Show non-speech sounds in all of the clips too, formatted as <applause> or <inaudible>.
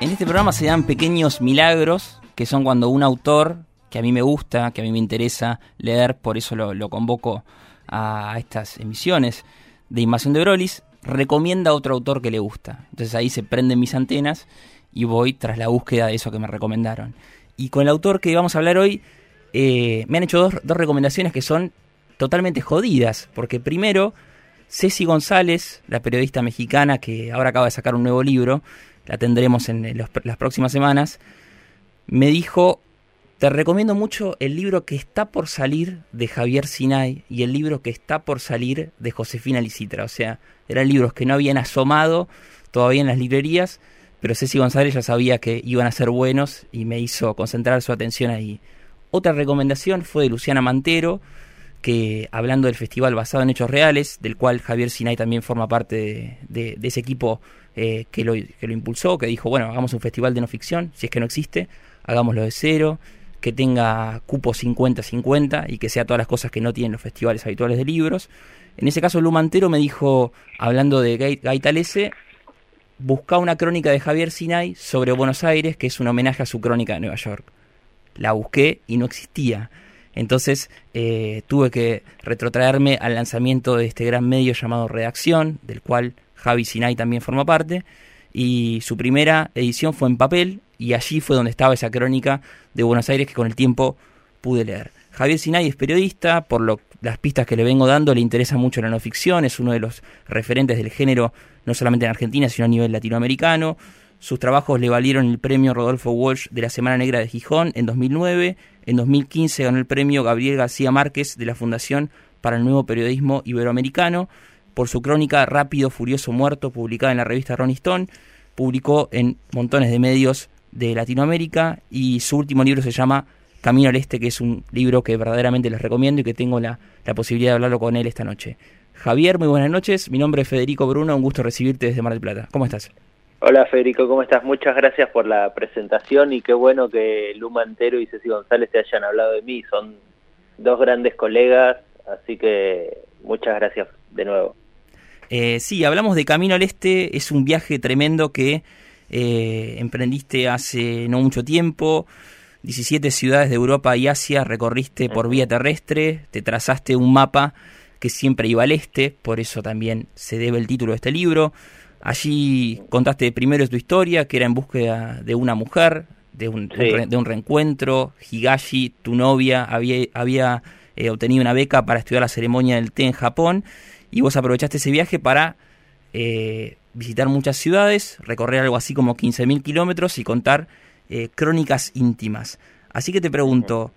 En este programa se dan pequeños milagros, que son cuando un autor que a mí me gusta, que a mí me interesa leer, por eso lo, convoco a estas emisiones de Invasión de Brolis, recomienda a otro autor que le gusta. Entonces ahí se prenden mis antenas y voy tras la búsqueda de eso que me recomendaron. Y con el autor que vamos a hablar hoy, eh, me han hecho dos, dos recomendaciones que son totalmente jodidas, porque primero, Ceci González, la periodista mexicana que ahora acaba de sacar un nuevo libro, la tendremos en las próximas semanas, me dijo, te recomiendo mucho el libro que está por salir de Javier Sinay y el libro que está por salir de Josefina Licitra. O sea, eran libros que no habían asomado todavía en las librerías, pero Ceci González ya sabía que iban a ser buenos y me hizo concentrar su atención ahí. Otra recomendación fue de Luciana Mantero, que hablando del festival basado en hechos reales, del cual Javier Sinay también forma parte de ese equipo eh, que, lo, impulsó, que dijo, bueno, hagamos un festival de no ficción, si es que no existe, hagámoslo de cero, que tenga cupo 50-50 y que sea todas las cosas que no tienen los festivales habituales de libros. En ese caso, Lumantero me dijo, hablando de Gaitalese, busca una crónica de Javier Sinay sobre Buenos Aires, que es un homenaje a su crónica de Nueva York. La busqué y no existía. Entonces eh, tuve que retrotraerme al lanzamiento de este gran medio llamado Redacción, del cual Javi Sinai también forma parte, y su primera edición fue en papel, y allí fue donde estaba esa crónica de Buenos Aires que con el tiempo pude leer. Javier Sinay es periodista, por lo, las pistas que le vengo dando le interesa mucho la no ficción, es uno de los referentes del género no solamente en Argentina, sino a nivel latinoamericano. Sus trabajos le valieron el premio Rodolfo Walsh de la Semana Negra de Gijón en 2009. En 2015 ganó el premio Gabriel García Márquez de la Fundación para el Nuevo Periodismo Iberoamericano por su crónica Rápido, Furioso, Muerto, publicada en la revista Rolling Stone. Publicó en montones de medios de Latinoamérica y su último libro se llama Camino al Este, que es un libro que verdaderamente les recomiendo y que tengo la, la posibilidad de hablarlo con él esta noche. Javier, muy buenas noches. Mi nombre es Federico Bruno, un gusto recibirte desde Mar del Plata. ¿Cómo estás? Hola Federico, ¿cómo estás? Muchas gracias por la presentación y qué bueno que Luma Antero y Ceci González te hayan hablado de mí. Son dos grandes colegas, así que muchas gracias de nuevo. Eh, sí, hablamos de Camino al Este, es un viaje tremendo que eh, emprendiste hace no mucho tiempo. 17 ciudades de Europa y Asia recorriste por vía terrestre, te trazaste un mapa que siempre iba al este, por eso también se debe el título de este libro. Allí contaste primero tu historia, que era en búsqueda de una mujer, de un, de un reencuentro. Higashi, tu novia, había, había eh, obtenido una beca para estudiar la ceremonia del té en Japón y vos aprovechaste ese viaje para eh, visitar muchas ciudades, recorrer algo así como 15.000 kilómetros y contar eh, crónicas íntimas. Así que te pregunto,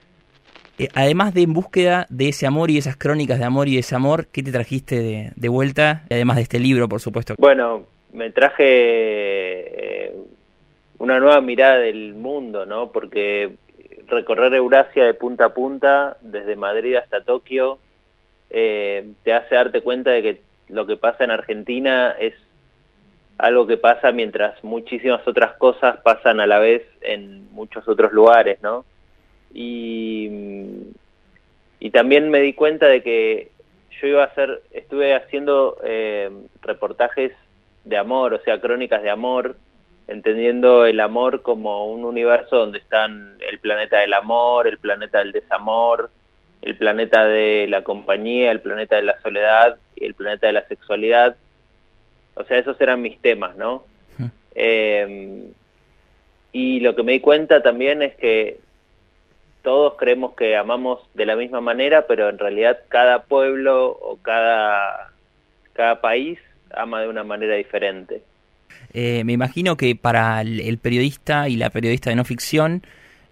eh, además de en búsqueda de ese amor y esas crónicas de amor y desamor, ¿qué te trajiste de, de vuelta? Además de este libro, por supuesto. Bueno, me traje una nueva mirada del mundo, ¿no? Porque recorrer Eurasia de punta a punta, desde Madrid hasta Tokio, eh, te hace darte cuenta de que lo que pasa en Argentina es algo que pasa mientras muchísimas otras cosas pasan a la vez en muchos otros lugares, ¿no? Y, y también me di cuenta de que yo iba a hacer, estuve haciendo eh, reportajes de amor, o sea, crónicas de amor, entendiendo el amor como un universo donde están el planeta del amor, el planeta del desamor, el planeta de la compañía, el planeta de la soledad y el planeta de la sexualidad. O sea, esos eran mis temas, ¿no? Eh, y lo que me di cuenta también es que todos creemos que amamos de la misma manera, pero en realidad cada pueblo o cada, cada país ama de una manera diferente. Eh, me imagino que para el periodista y la periodista de no ficción,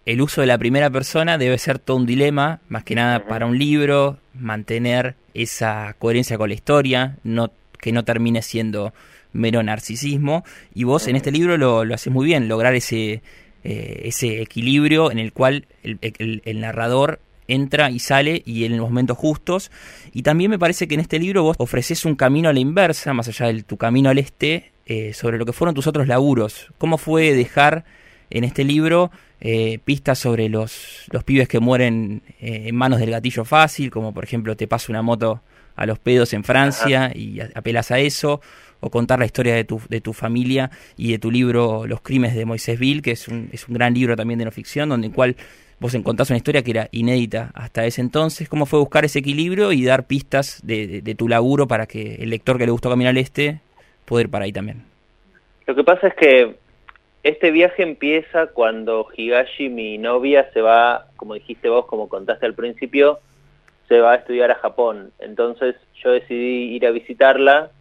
el uso de la primera persona debe ser todo un dilema, más que nada para un libro, mantener esa coherencia con la historia, no, que no termine siendo mero narcisismo. Y vos en este libro lo, lo haces muy bien, lograr ese, eh, ese equilibrio en el cual el, el, narrador entra y sale y en los momentos justos. Y también me parece que en este libro vos ofreces un camino a la inversa, más allá de tu camino al este, eh, sobre lo que fueron tus otros laburos. ¿Cómo fue dejar en este libro eh, pistas sobre los, los pibes que mueren eh, en manos del gatillo fácil, como por ejemplo te pasa una moto a los pedos en Francia y apelas a eso, o contar la historia de tu, de tu familia y de tu libro Los Crímenes de Moisés Bill, que es un, es un gran libro también de no ficción, donde en cual vos encontrás una historia que era inédita hasta ese entonces. ¿Cómo fue buscar ese equilibrio y dar pistas de, de, tu laburo para que el lector que le gustó Caminar al Este pueda ir para ahí también? Lo que pasa es que este viaje empieza cuando Higashi, mi novia, se va, como dijiste vos, como contaste al principio, se va a estudiar a Japón. Entonces yo decidí ir a visitarla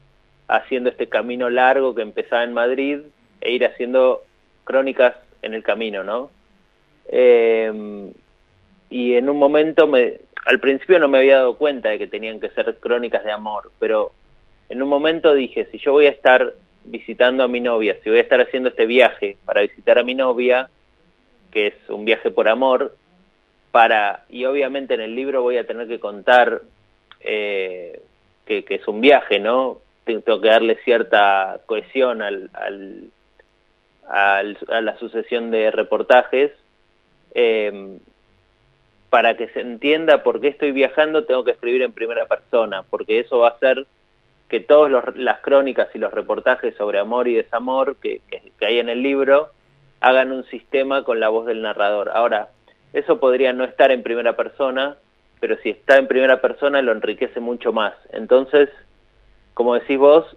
haciendo este camino largo que empezaba en Madrid e ir haciendo crónicas en el camino, ¿no? Eh, y en un momento, me, al principio no me había dado cuenta de que tenían que ser crónicas de amor, pero en un momento dije, si yo voy a estar visitando a mi novia, si voy a estar haciendo este viaje para visitar a mi novia, que es un viaje por amor, para, y obviamente en el libro voy a tener que contar eh, que, es un viaje, ¿no? Tengo que darle cierta cohesión al, al, a la sucesión de reportajes. Eh, para que se entienda por qué estoy viajando, tengo que escribir en primera persona, porque eso va a hacer que todas las crónicas y los reportajes sobre amor y desamor que, que, hay en el libro hagan un sistema con la voz del narrador. Ahora, eso podría no estar en primera persona, pero si está en primera persona lo enriquece mucho más. Entonces, como decís vos,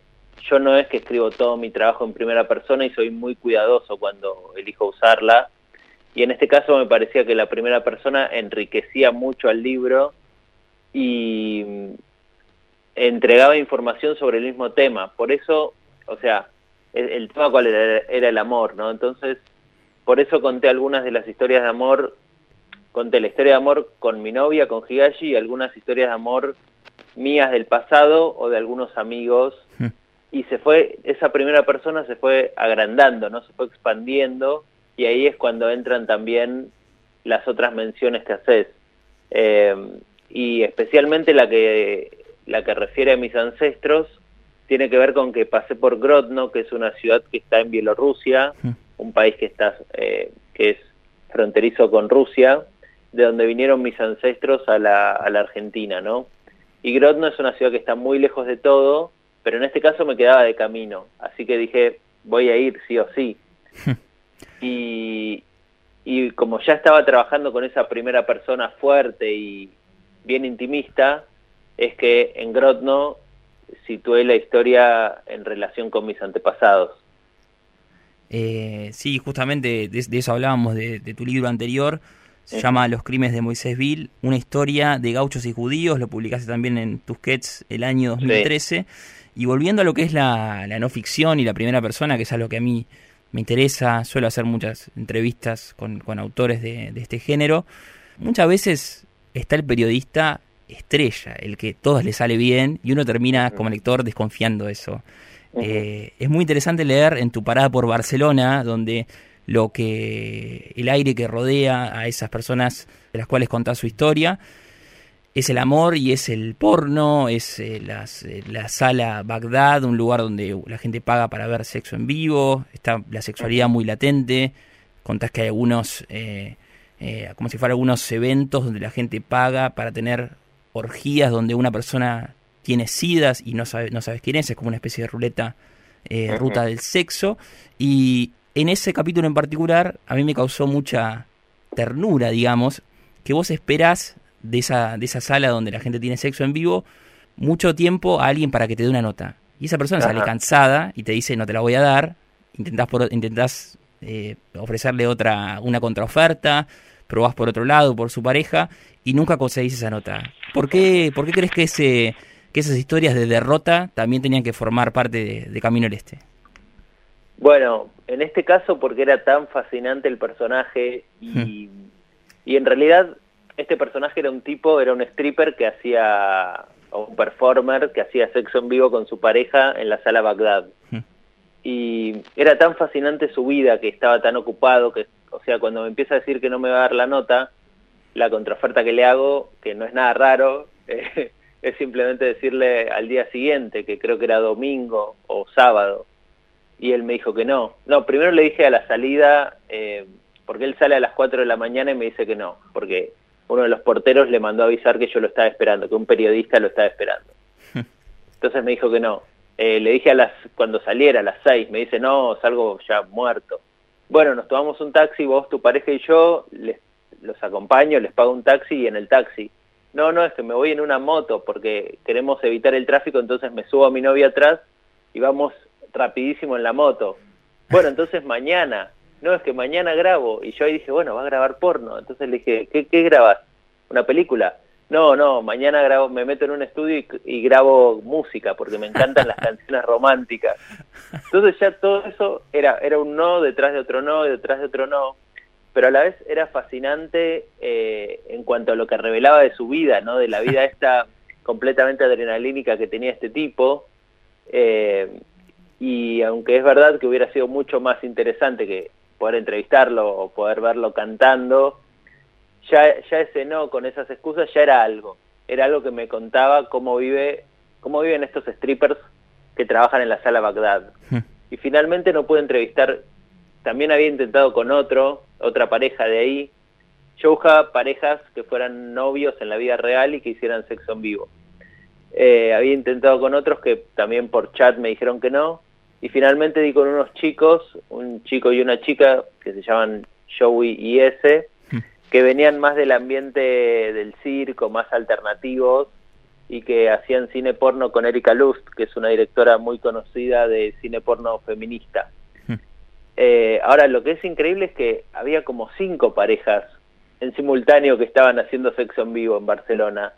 yo no es que escribo todo mi trabajo en primera persona y soy muy cuidadoso cuando elijo usarla. Y en este caso me parecía que la primera persona enriquecía mucho al libro y, entregaba información sobre el mismo tema. Por eso, o sea, el, tema cuál era, era, el amor, ¿no? Entonces, por eso conté algunas de las historias de amor, conté la historia de amor con mi novia, con Higashi, y algunas historias de amor mías del pasado o de algunos amigos. Hmm. Y se fue, esa primera persona se fue agrandando, ¿no? Se fue expandiendo, y ahí es cuando entran también las otras menciones que haces. Eh, y especialmente la que la que refiere a mis ancestros, tiene que ver con que pasé por Grodno, que es una ciudad que está en Bielorrusia, un país que está eh, que es fronterizo con Rusia, de donde vinieron mis ancestros a la, a la Argentina, ¿no? Y Grodno es una ciudad que está muy lejos de todo, pero en este caso me quedaba de camino, así que dije, voy a ir sí o sí. Y, y como ya estaba trabajando con esa primera persona fuerte y bien intimista, es que en Grodno situé la historia en relación con mis antepasados. Eh, sí, justamente de, eso hablábamos de, tu libro anterior. Se llama Los crímenes de Moisés Bill, una historia de gauchos y judíos. Lo publicaste también en Tusquets el año 2013. Y volviendo a lo que es la, no ficción y la primera persona, que es algo que a mí me interesa, suelo hacer muchas entrevistas con, con autores de, de este género. Muchas veces está el periodista estrella, el que todos le sale bien y uno termina como lector desconfiando eso. Eh, es muy interesante leer en tu parada por Barcelona, donde lo que el aire que rodea a esas personas de las cuales contás su historia es el amor y es el porno, es eh, eh, la sala Bagdad, un lugar donde la gente paga para ver sexo en vivo, está la sexualidad muy latente, contás que hay algunos, como si fueran algunos eventos donde la gente paga para tener orgías donde una persona tiene sidas y no, sabe, no sabes quién es, es como una especie de ruleta, eh, ruta del sexo. Y en ese capítulo en particular a mí me causó mucha ternura, digamos, que vos esperás de esa, de esa sala donde la gente tiene sexo en vivo mucho tiempo a alguien para que te dé una nota. Y esa persona sale cansada y te dice no te la voy a dar, intentás, por, intentás eh, ofrecerle otra, una contraoferta, probás por otro lado, por su pareja, y nunca conseguís esa nota. ¿Por qué, por qué crees que, ese, que esas historias de derrota también tenían que formar parte de, Camino al Este? Bueno, en este caso porque era tan fascinante el personaje y, hmm. y en realidad este personaje era un tipo, era un stripper que hacía, o un performer que hacía sexo en vivo con su pareja en la sala Bagdad. Hmm. Y era tan fascinante su vida que estaba tan ocupado que, o sea, cuando me empieza a decir que no me va a dar la nota, la contraoferta que le hago, que no es nada raro, <laughs> eh, es simplemente decirle al día siguiente, que creo que era domingo o sábado, y él me dijo que no. No, primero le dije a la salida, eh, porque él sale a las 4 de la mañana y me dice que no, porque uno de los porteros le mandó a avisar que yo lo estaba esperando, que un periodista lo estaba esperando. <laughs> Entonces me dijo que no. Eh, le dije a las cuando saliera a las seis, me dice, no, salgo ya muerto. Bueno, nos tomamos un taxi, vos, tu pareja y yo, les, los acompaño, les pago un taxi y en el taxi. No, no, es que me voy en una moto porque queremos evitar el tráfico, entonces me subo a mi novia atrás y vamos rapidísimo en la moto. Bueno, entonces mañana, no, es que mañana grabo. Y yo ahí dije, bueno, va a grabar porno. Entonces le dije, ¿qué, qué grabas? ¿Una película? No, no, mañana grabo, me meto en un estudio y, grabo música porque me encantan las <laughs> canciones románticas. Entonces ya todo eso era, era un no detrás de otro no, detrás de otro no, pero a la vez era fascinante eh, en cuanto a lo que revelaba de su vida, ¿no? De la vida <laughs> esta completamente adrenalínica que tenía este tipo. Eh, y aunque es verdad que hubiera sido mucho más interesante que poder entrevistarlo o poder verlo cantando, ya, ya ese no con esas excusas ya era algo, era algo que me contaba cómo vive, cómo viven estos strippers que trabajan en la sala Bagdad. Hmm. Y finalmente no pude entrevistar, también había intentado con otro, otra pareja de ahí. Yo buscaba parejas que fueran novios en la vida real y que hicieran sexo en vivo. Eh, había intentado con otros que también por chat me dijeron que no. Y finalmente di con unos chicos, un chico y una chica que se llaman Joey y S, que venían más del ambiente del circo, más alternativos, y que hacían cine porno con Erika Lust, que es una directora muy conocida de cine porno feminista. Hmm. Eh, ahora, lo que es increíble es que había como cinco parejas en simultáneo que estaban haciendo sexo en vivo en Barcelona.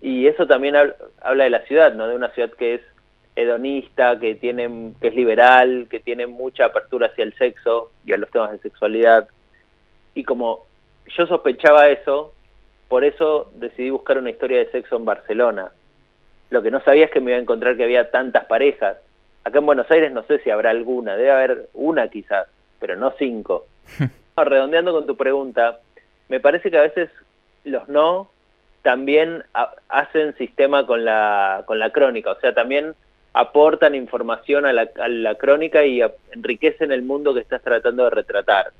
Y eso también habla de la ciudad, ¿no? De una ciudad que es hedonista, que tiene, que es liberal, que tiene mucha apertura hacia el sexo y a los temas de sexualidad. Y como yo sospechaba eso, por eso decidí buscar una historia de sexo en Barcelona. Lo que no sabía es que me iba a encontrar que había tantas parejas. Acá en Buenos Aires no sé si habrá alguna, debe haber una quizás, pero no cinco. <laughs> Redondeando con tu pregunta, me parece que a veces los no también hacen sistema con la, con la crónica, o sea, también aportan información a la, a la crónica y enriquecen el mundo que estás tratando de retratar.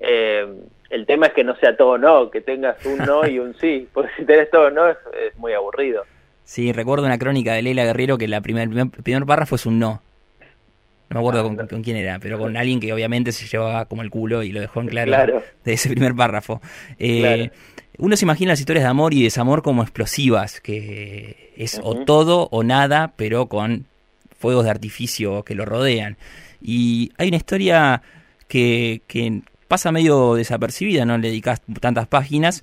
Eh, el tema es que no sea todo no, que tengas un no y un sí, <laughs> porque si tenés todo no es, muy aburrido. Sí, recuerdo una crónica de Leila Guerrero que la primer, primer, párrafo es un no. No me acuerdo con, quién era, pero con alguien que obviamente se llevaba como el culo y lo dejó en claro, de ese primer párrafo. Eh, uno se imagina las historias de amor y desamor como explosivas, que es o todo o nada, pero con fuegos de artificio que lo rodean. Y hay una historia que, que, pasa medio desapercibida, no le dedicas tantas páginas,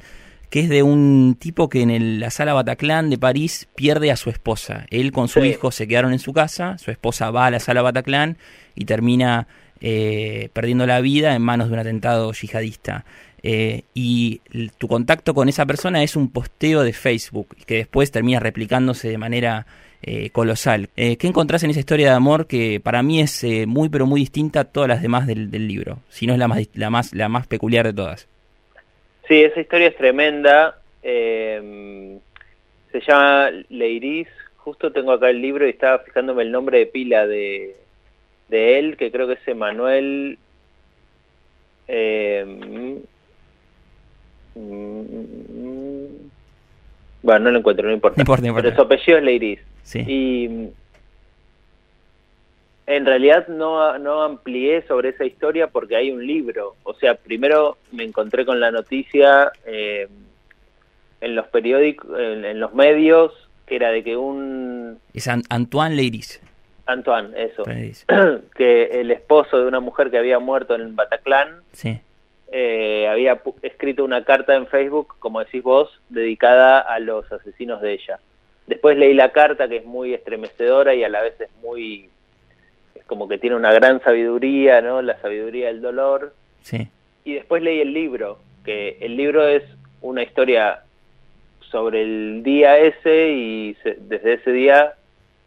que es de un tipo que en la sala Bataclan de París pierde a su esposa. Él con su hijo se quedaron en su casa, su esposa va a la sala Bataclan y termina eh, perdiendo la vida en manos de un atentado yihadista. Eh, y tu contacto con esa persona es un posteo de Facebook que después termina replicándose de manera eh, colosal. Eh, ¿Qué encontrás en esa historia de amor que para mí es muy pero muy distinta a todas las demás del, libro? Si no es la más, la, más, la más peculiar de todas. Sí, esa historia es tremenda. se llama Leiris. Justo tengo acá el libro y estaba fijándome el nombre de pila de, de él, que creo que es Emanuel. Eh, bueno, no lo encuentro, no importa. Pero su apellido es Leiris. Y en realidad no, no amplié sobre esa historia porque hay un libro. O sea, primero me encontré con la noticia eh, en los periódicos, en, los medios, que era de que un... Es Antoine Leiris. Antoine, eso. <clears throat> que el esposo de una mujer que había muerto en Bataclan eh, había escrito una carta en Facebook, como decís vos, dedicada a los asesinos de ella. Después leí la carta que es muy estremecedora y a la vez es muy, es como que tiene una gran sabiduría, ¿no? La sabiduría del dolor. Sí. Y después leí el libro, que el libro es una historia sobre el día ese y desde ese día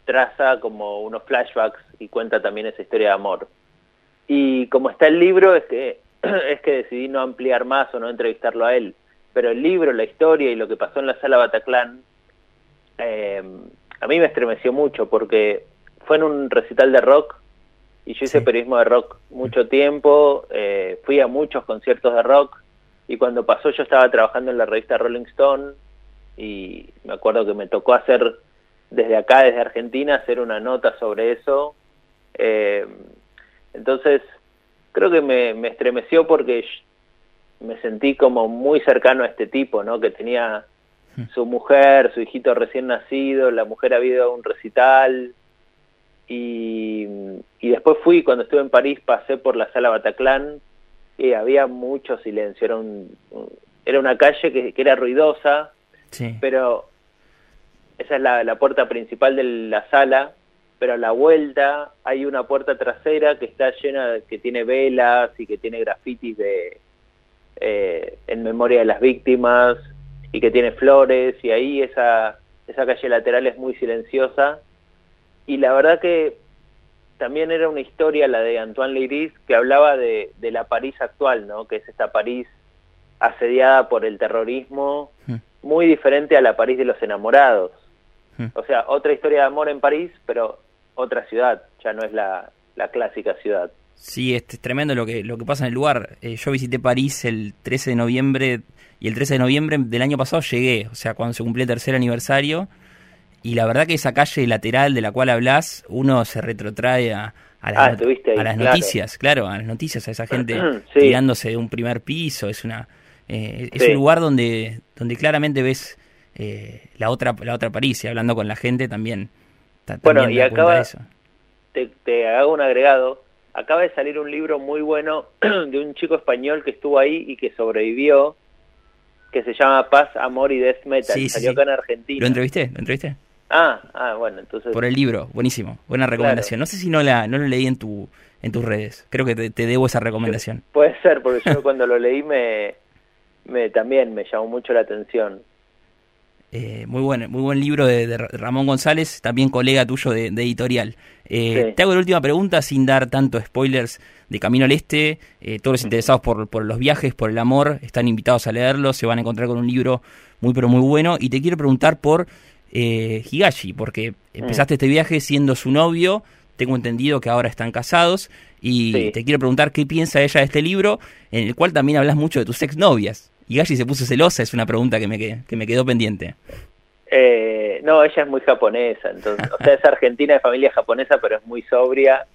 traza como unos flashbacks y cuenta también esa historia de amor. Y como está el libro es que <clears throat> es que decidí no ampliar más o no entrevistarlo a él, pero el libro, la historia y lo que pasó en la sala Bataclan eh, a mí me estremeció mucho porque fue en un recital de rock y yo hice periodismo de rock mucho tiempo, eh, fui a muchos conciertos de rock y cuando pasó yo estaba trabajando en la revista Rolling Stone y me acuerdo que me tocó hacer desde acá, desde Argentina, hacer una nota sobre eso. Eh, entonces, creo que me, me, estremeció porque me sentí como muy cercano a este tipo, ¿no? Que tenía hmm. su mujer, su hijito recién nacido, la mujer había ido a un recital y, y después fui, cuando estuve en París, pasé por la sala Bataclan y había mucho silencio, era, un, era una calle que, que era ruidosa, sí. pero esa es la, la, puerta principal de la sala, pero a la vuelta hay una puerta trasera que está llena, que tiene velas y que tiene grafitis de eh, en memoria de las víctimas y que tiene flores y ahí esa, esa calle lateral es muy silenciosa y la verdad que también era una historia la de Antoine Leiris que hablaba de, de la París actual, ¿no? que es esta París asediada por el terrorismo, mm. muy diferente a la París de los enamorados. Mm. O sea, otra historia de amor en París, pero otra ciudad, ya no es la, la clásica ciudad. Sí, es, tremendo lo que, lo que pasa en el lugar. Eh, yo visité París el 13 de noviembre y el 13 de noviembre del año pasado llegué, o sea, cuando se cumplió el tercer aniversario. Y la verdad que esa calle lateral de la cual hablas, uno se retrotrae a, a las, ah, a las noticias, claro, a las noticias, a esa <clears throat> gente tirándose de un primer piso. Es una eh, es un lugar donde, donde claramente ves eh, la otra la otra París y hablando con la gente también. Bueno, y acaba. Te, te hago un agregado acaba de salir un libro muy bueno <clears throat> de un chico español que estuvo ahí y que sobrevivió, que se llama Paz, Amor y Death Metal. Sí, Salió acá en Argentina. ¿Lo entrevisté? ¿Lo entrevisté? Ah, ah, bueno, entonces... Por el libro, buenísimo, buena recomendación. No sé si no la no lo leí en tu en tus redes, creo que te, debo esa recomendación. Puede ser, porque yo <laughs> cuando lo leí me, me también me llamó mucho la atención. Eh, muy buen muy buen libro de, Ramón González, también colega tuyo de, editorial. Eh, te hago la última pregunta sin dar tanto spoilers de Camino al Este. Eh, todos los interesados por, por, los viajes, por el amor, están invitados a leerlo. Se van a encontrar con un libro muy, pero muy bueno. Y te quiero preguntar por Higashi, porque empezaste este viaje siendo su novio. Tengo entendido que ahora están casados. Y te quiero preguntar qué piensa ella de este libro, en el cual también hablas mucho de tus exnovias. ¿Y Gashi se puso celosa? Es una pregunta que me, que me quedó pendiente. Eh, no, ella es muy japonesa, entonces, o sea, es argentina de familia japonesa, pero es muy sobria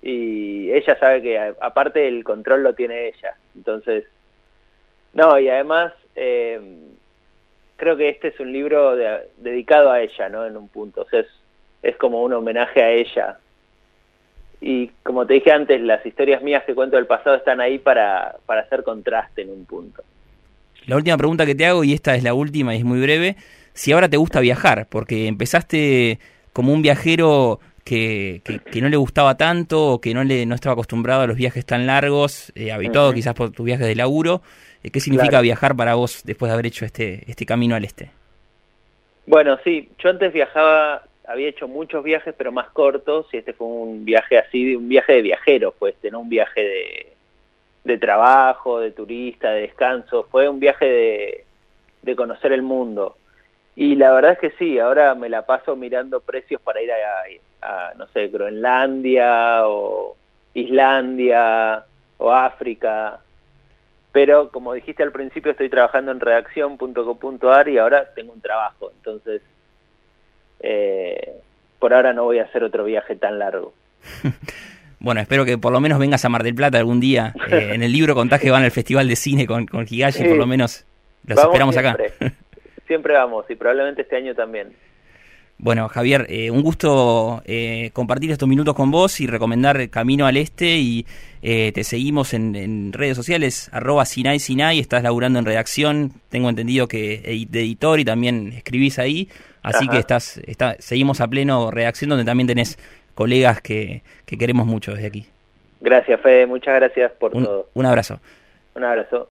y ella sabe que aparte el control lo tiene ella, entonces, no, y además eh, creo que este es un libro dedicado a ella, ¿no? En un punto, o sea, es, es como un homenaje a ella. Y como te dije antes, las historias mías que cuento del pasado están ahí para, para hacer contraste en un punto. La última pregunta que te hago, y esta es la última y es muy breve, si ahora te gusta viajar, porque empezaste como un viajero que, que, no le gustaba tanto o que no le no estaba acostumbrado a los viajes tan largos, eh, habituado quizás por tus viajes de laburo. Eh, ¿Qué significa viajar para vos después de haber hecho este, este camino al este? Bueno, sí, yo antes viajaba, había hecho muchos viajes, pero más cortos, y este fue un viaje así, un viaje de viajero, pues, no un viaje de, de trabajo, de turista, de descanso, fue un viaje de, de conocer el mundo. Y la verdad es que sí, ahora me la paso mirando precios para ir a, no sé, Groenlandia o Islandia o África. Pero como dijiste al principio, estoy trabajando en redacción.com.ar y ahora tengo un trabajo. Entonces, eh, por ahora no voy a hacer otro viaje tan largo. <laughs> Bueno, espero que por lo menos vengas a Mar del Plata algún día. <laughs> Eh, en el libro contás que van al Festival de Cine con, con Higashi, por lo menos los esperamos acá. <laughs> siempre vamos y probablemente este año también. Bueno, Javier, eh, un gusto eh, compartir estos minutos con vos y recomendar Camino al Este y eh, te seguimos en, redes sociales, arroba Sinai Sinai, estás laburando en redacción, tengo entendido que de editor y también escribís ahí, así que estás, está, seguimos a pleno redacción donde también tenés colegas que, que queremos mucho desde aquí. Gracias, Fede, muchas gracias por todo. Un abrazo. Un abrazo.